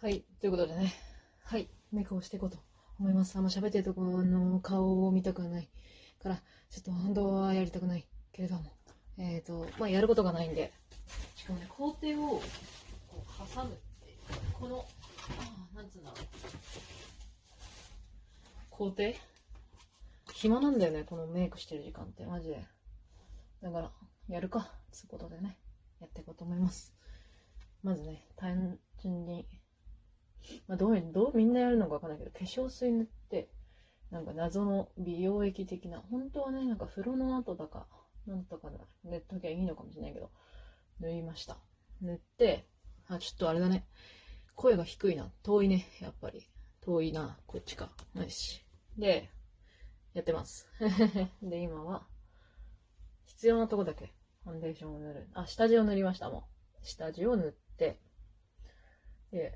はい、ということでね、はい、メイクをしていこうと思います。あんま喋ってるとこの顔を見たくないから、ちょっと本当はやりたくないけれども、えっ、ー、と、まあ、やることがないんで、しかもね、工程をこう挟むっていう、この、あなんつうんだろう。工程？暇なんだよね、このメイクしてる時間って、マジで。だから、やるか、つうことでね、やっていこうと思います。まずね、単純に、まあ、どういう、どうみんなやるのかわかんないけど、化粧水塗って、なんか謎の美容液的な、本当はね、なんか風呂の後だか、なんとか塗っときゃいいのかもしれないけど、塗りました。塗って、あ、ちょっとあれだね。声が低いな。遠いね、やっぱり。遠いな、こっちか。よし。で、やってます。で、今は、必要なとこだけ、ファンデーションを塗る。あ、下地を塗りました、もう。下地を塗って、で、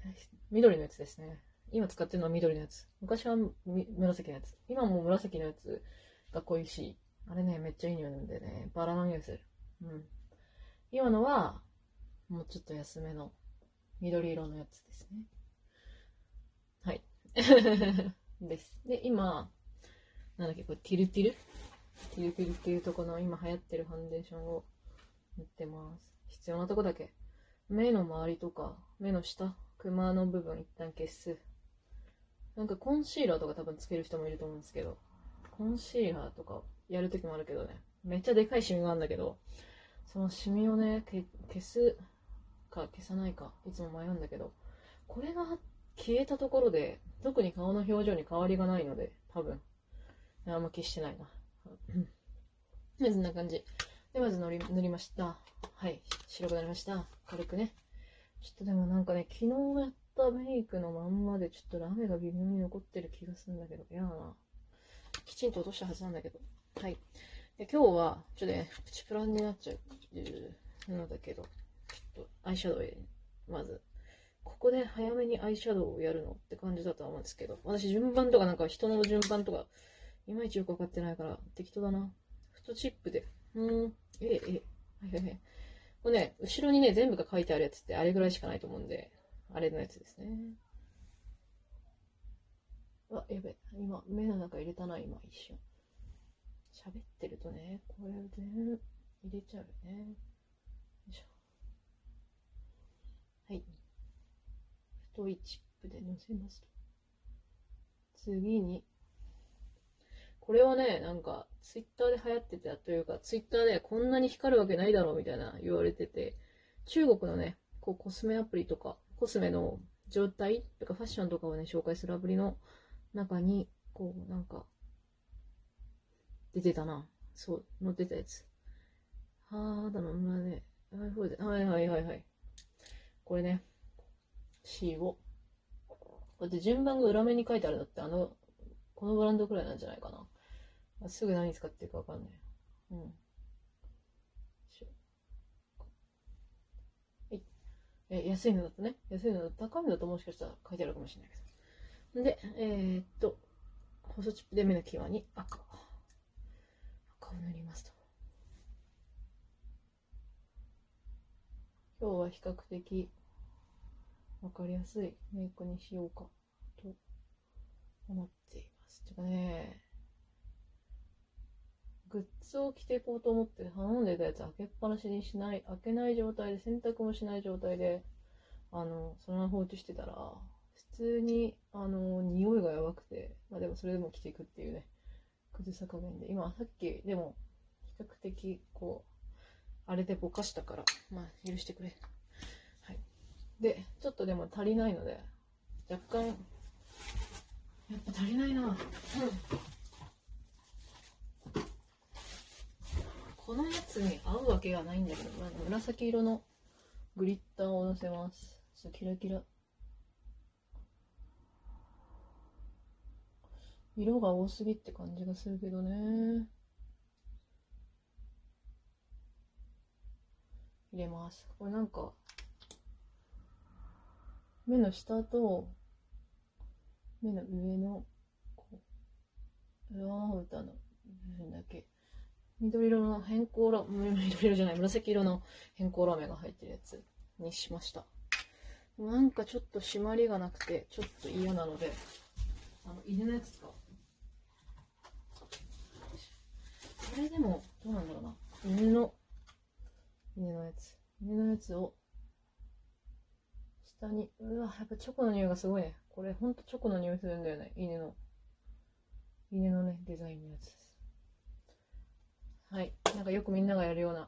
緑のやつですね。今使ってるのは緑のやつ。昔は紫のやつ。今も紫のやつが恋しい。あれね、めっちゃいい匂いなんでね、バラの匂いする。うん。今のは、もうちょっと安めの緑色のやつですね。はい。です。で、今、なんだっけ、これ、ティルティル？ティルティルっていうとこの今流行ってるファンデーションを塗ってます。必要なとこだけ。目の周りとか、目の下、クマの部分一旦消す。なんかコンシーラーとか多分つける人もいると思うんですけど、コンシーラーとかやるときもあるけどね、めっちゃでかいシミがあるんだけど、そのシミをね、消すか消さないか、いつも迷うんだけど、これが消えたところで、特に顔の表情に変わりがないので、多分。あんま消してないな。まずこんな感じ。で、まず塗り塗りました。はい。白くなりました。軽くね。ちょっとでもなんかね、昨日やったメイクのまんまでちょっとラメが微妙に残ってる気がするんだけど、嫌だな。きちんと落としたはずなんだけど。はい。で、今日は、ちょっとね、プチプランになっちゃうのだけど、ちょっとアイシャドウで、まず、ここで早めにアイシャドウをやるのって感じだとは思うんですけど、私順番とかなんか人の順番とか、いまいちよくわかってないから、適当だな。フットチップで。うーん、ええ、ええ、はいはいはい。これね、後ろにね、全部が書いてあるやつってあれぐらいしかないと思うんで、あれのやつですね。あ、やべ、今、目の中入れたな、今、一瞬。喋ってるとね、これ全部入れちゃうね。よいしょ。はい。太いチップで乗せますと。次に、これはね、なんか、ツイッターで流行ってたというか、ツイッターでこんなに光るわけないだろうみたいな言われてて、中国のね、こうコスメアプリとか、コスメの状態とかファッションとかをね、紹介するアプリの中に、こう、なんか、出てたな。そう、載ってたやつ。肌の裏で、はいはいはいはい。これね、C を。こうやって順番が裏目に書いてあるのって、あの、このブランドくらいなんじゃないかな。すぐ何使ってるかわかんない。うん。はい。え、安いのだとね、安いのだと高いのだともしかしたら書いてあるかもしれないけど。で、えー、っと、細チップで目の際に赤。赤を塗りますと。今日は比較的わかりやすいメイクにしようかと思っています。てかね、グッズを着ていこうと思って頼んでたやつ開けっぱなしにしない、開けない状態で、洗濯もしない状態で、あの、そのまま放置してたら、普通に、あの、匂いがやばくて、まあでもそれでも着ていくっていうね、崩さ加減で、今さっき、でも、比較的、こう、あれでぼかしたから、まあ許してくれ。はい。で、ちょっとでも足りないので、若干、やっぱ足りないな。うん。このやつに合うわけがないんだけど、まあ紫色のグリッターをのせます。そうキラキラ。色が多すぎって感じがするけどね。入れます。これなんか、目の下と、目の上の、こう、上まぶたの部分だけ、緑色の変更ラ、緑色じゃない、紫色の変更ラメが入ってるやつにしました。なんかちょっと締まりがなくて、ちょっと嫌なので、あの、犬のやつか。これでも、どうなんだろうな。犬の、犬のやつ。犬のやつを、下に、うわ、やっぱチョコの匂いがすごいね。これほんとチョコの匂いするんだよね。犬の。犬のね、デザインのやつ。はい。なんかよくみんながやるような、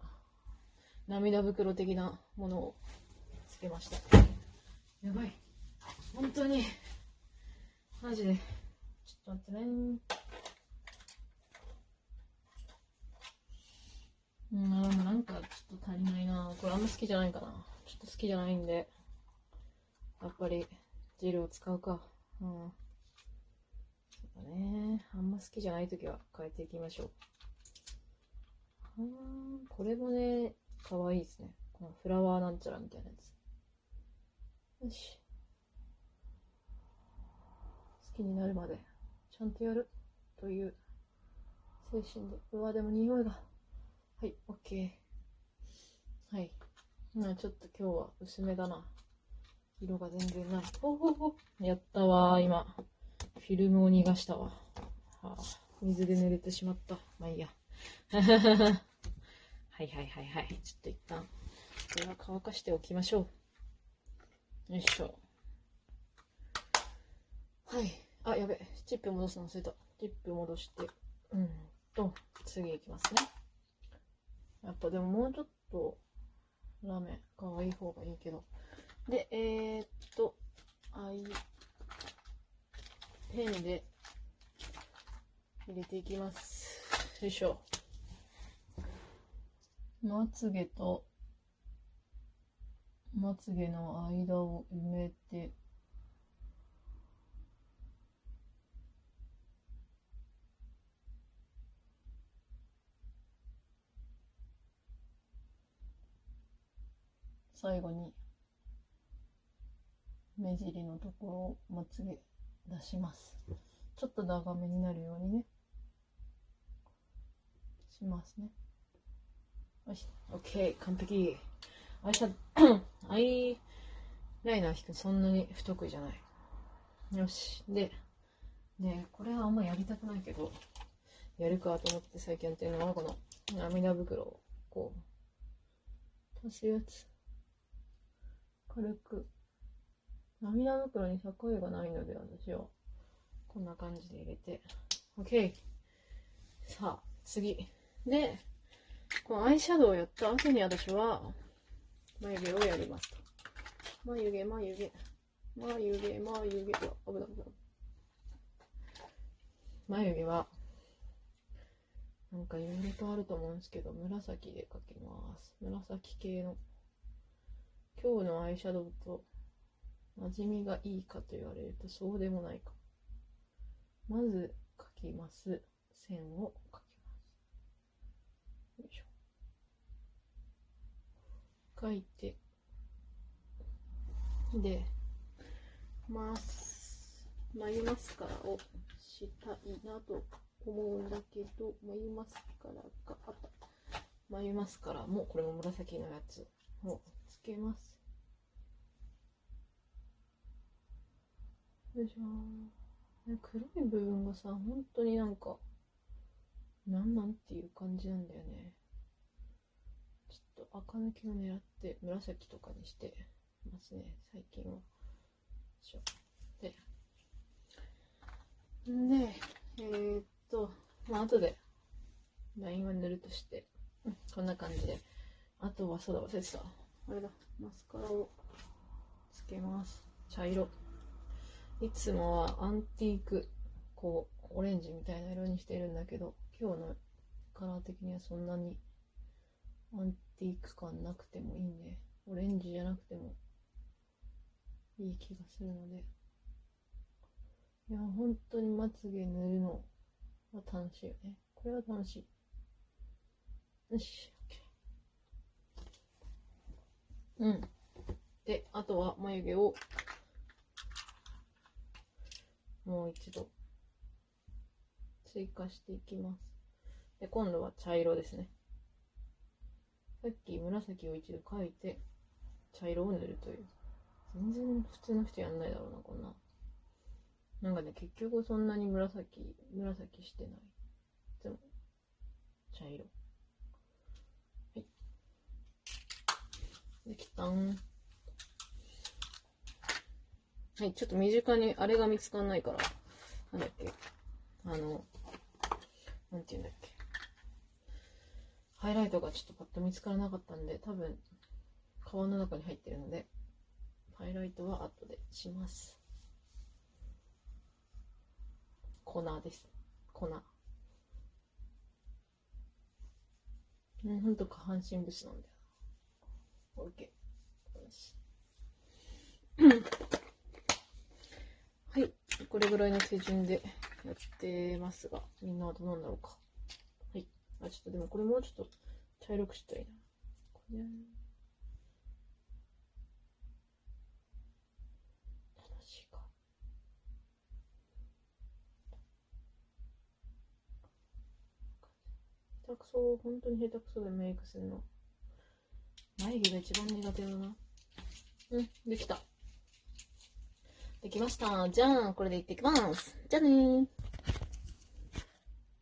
涙袋的なものをつけました。やばい。本当に。マジで。ちょっと待ってね。うん、なんかちょっと足りないな。これあんま好きじゃないかな。ちょっと好きじゃないんで、やっぱりジルを使うか。うん。そうだね。あんま好きじゃないときは変えていきましょう。これもね、かわいいですね。このフラワーなんちゃらみたいなやつ。よし。好きになるまで、ちゃんとやるという精神で。うわ、でも匂いが。はい、オッケー。はい。まあちょっと今日は薄めだな。色が全然ない。ほほほ。やったわ、今。フィルムを逃がしたわ。はあ、水で濡れてしまった。まあいいや。はいはいはいはい。ちょっと一旦、これは乾かしておきましょう。よいしょ。はい。あ、やべ。チップ戻すの忘れた。チップ戻して。うんと、次行きますね。やっぱでももうちょっと、ラメ、可愛い方がいいけど。で、えー、っと、アイ、ペンで入れていきます。よいしょ。まつげと、まつげの間を埋めて、最後に目尻のところをまつげ出します。ちょっと長めになるようにね。しますねよし OK 完璧。アイシャアイライナー引くそんなに不得意じゃない。よし。でねこれはあんまやりたくないけどやるかと思って最近やってるのはこの涙袋をこう足すやつ。軽く。涙袋に境がないので私はこんな感じで入れて。OK さあ次。でこのアイシャドウをやった後に私は眉毛をやります。と眉毛眉毛。眉毛眉毛。うわ危ない危ない眉毛はなんかいろいろとあると思うんですけど紫で描きます。紫系の。今日のアイシャドウと馴染みがいいかと言われるとそうでもないか。まず描きます線を。よいしょ描いて。でマス眉マスカラをしたいなと思うんだけど眉マスカラがあった。眉マスカラもこれも紫のやつ。をつけます。よいしょ。黒い部分がさ本当になんかなんなんっていう感じなんだよね。ちょっと赤抜きを狙って紫とかにしてますね最近は。で。でえー、っとまあ後でラインは塗るとしてこんな感じで。あとはそうだ忘れてたあれだマスカラをつけます。茶色。いつもはアンティークこうオレンジみたいな色にしてるんだけど。今日のカラー的にはそんなにアンティーク感なくてもいいんでオレンジじゃなくてもいい気がするので。いや本当にまつげ塗るのは楽しいよね。これは楽しい。よし OK うん。であとは眉毛をもう一度追加していきます。で、今度は茶色ですね。さっき紫を一度描いて茶色を塗るという全然普通の人やんないだろうな、こんな。なんかね、結局そんなに紫、紫してない。でも、茶色。はい。できたん。はい、ちょっと身近にあれが見つかんないから、なんだっけ。あの、なんて言うんだっけ。ハイライトがちょっとパッと見つからなかったんで、多分、カバンの中に入ってるので、ハイライトは後でします。粉です。粉。うん、ほんと下半身不死なんだよな。オッケー。よし。はい。これぐらいの手順でやってますが、みんなはどうなんだろうか。はい。あ、ちょっとでもこれもうちょっと茶色くしたいな。これ楽しいか。下手くそ、本当に下手くそでメイクするの。眉毛が一番苦手だな。うん、できた。できました。じゃあ、これでいってきます。じゃあねー。